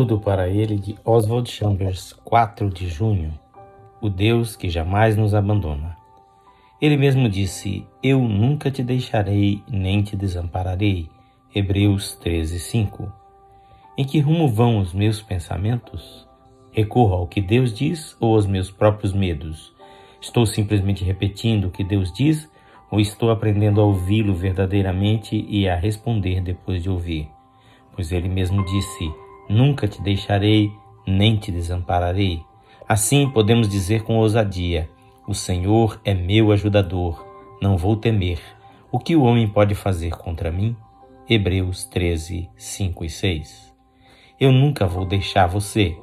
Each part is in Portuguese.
Tudo para ele de Oswald Chambers, 4 de junho. O Deus que jamais nos abandona. Ele mesmo disse: Eu nunca te deixarei nem te desampararei. Hebreus 13, 5. Em que rumo vão os meus pensamentos? Recorro ao que Deus diz ou aos meus próprios medos? Estou simplesmente repetindo o que Deus diz ou estou aprendendo a ouvi-lo verdadeiramente e a responder depois de ouvir? Pois ele mesmo disse: Nunca te deixarei, nem te desampararei. Assim podemos dizer com ousadia: O Senhor é meu ajudador, não vou temer. O que o homem pode fazer contra mim? Hebreus 13, 5 e 6. Eu nunca vou deixar você.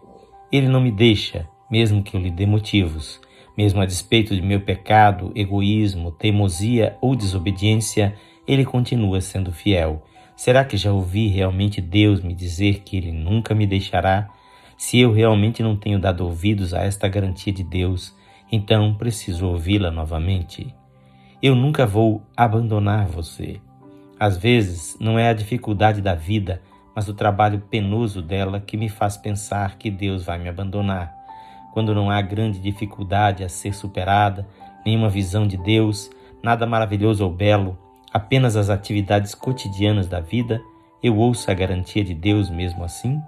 Ele não me deixa, mesmo que eu lhe dê motivos. Mesmo a despeito de meu pecado, egoísmo, teimosia ou desobediência, ele continua sendo fiel Será que já ouvi realmente Deus me dizer que Ele nunca me deixará? Se eu realmente não tenho dado ouvidos a esta garantia de Deus, então preciso ouvi-la novamente. Eu nunca vou abandonar você. Às vezes, não é a dificuldade da vida, mas o trabalho penoso dela que me faz pensar que Deus vai me abandonar. Quando não há grande dificuldade a ser superada, nenhuma visão de Deus, nada maravilhoso ou belo, apenas as atividades cotidianas da vida, eu ouço a garantia de Deus mesmo assim?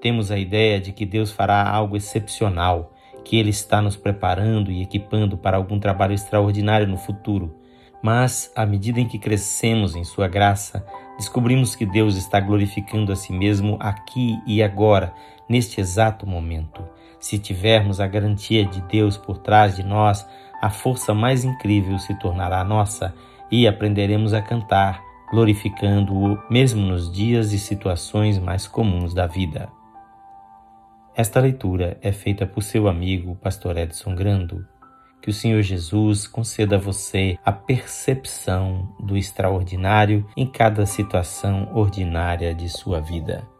Temos a ideia de que Deus fará algo excepcional, que Ele está nos preparando e equipando para algum trabalho extraordinário no futuro. Mas, à medida em que crescemos em Sua graça, descobrimos que Deus está glorificando a si mesmo aqui e agora, neste exato momento. Se tivermos a garantia de Deus por trás de nós, a força mais incrível se tornará nossa e aprenderemos a cantar, glorificando-o mesmo nos dias e situações mais comuns da vida. Esta leitura é feita por seu amigo, Pastor Edson Grando. Que o Senhor Jesus conceda a você a percepção do extraordinário em cada situação ordinária de sua vida.